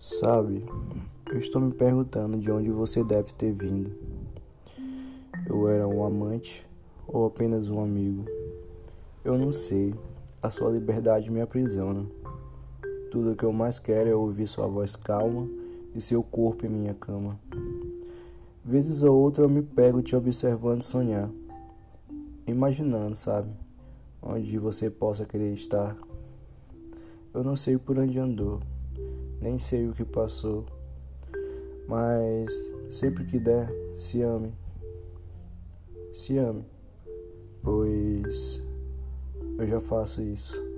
Sabe, eu estou me perguntando de onde você deve ter vindo. Eu era um amante ou apenas um amigo? Eu não sei. A sua liberdade me aprisiona. Tudo o que eu mais quero é ouvir sua voz calma e seu corpo em minha cama. Vezes ou outra eu me pego te observando sonhar, imaginando, sabe, onde você possa querer estar. Eu não sei por onde andou nem sei o que passou, mas sempre que der, se ame. Se ame, pois eu já faço isso.